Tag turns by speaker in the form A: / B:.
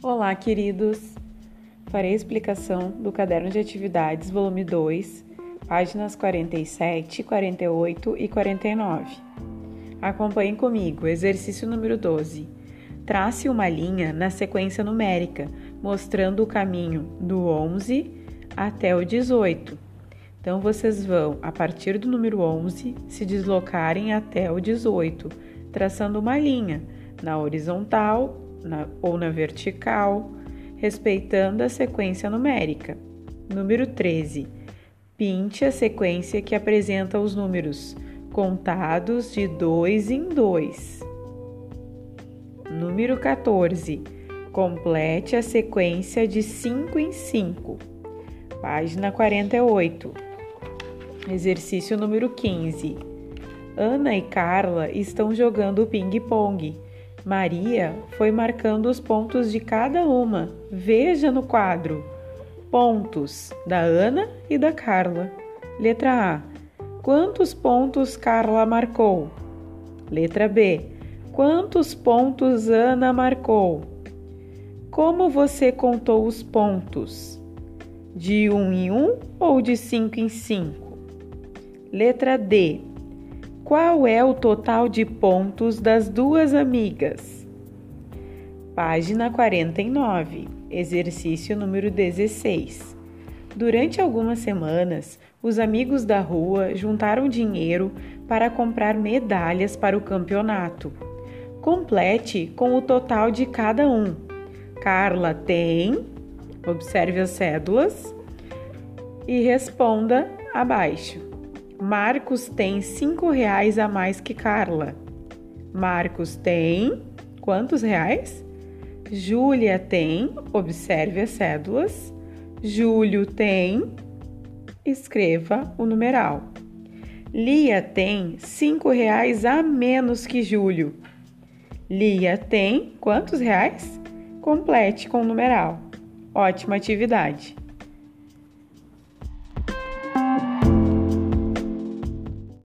A: Olá, queridos! Farei a explicação do caderno de atividades, volume 2, páginas 47, 48 e 49. Acompanhem comigo, exercício número 12. Trace uma linha na sequência numérica, mostrando o caminho do 11 até o 18. Então, vocês vão, a partir do número 11, se deslocarem até o 18, traçando uma linha na horizontal na, ou na vertical, respeitando a sequência numérica. Número 13. Pinte a sequência que apresenta os números contados de dois em dois. Número 14. Complete a sequência de 5 em 5. Página 48. Exercício número 15. Ana e Carla estão jogando ping-pong Maria foi marcando os pontos de cada uma. Veja no quadro. Pontos da Ana e da Carla. Letra A. Quantos pontos Carla marcou? Letra B. Quantos pontos Ana marcou? Como você contou os pontos? De um em um ou de cinco em cinco? Letra D. Qual é o total de pontos das duas amigas? Página 49, exercício número 16. Durante algumas semanas, os amigos da rua juntaram dinheiro para comprar medalhas para o campeonato. Complete com o total de cada um. Carla tem, observe as cédulas e responda abaixo. Marcos tem cinco reais a mais que Carla. Marcos tem quantos reais? Júlia tem, observe as cédulas. Júlio tem, escreva o numeral. Lia tem cinco reais a menos que Júlio. Lia tem quantos reais? Complete com o numeral. Ótima atividade!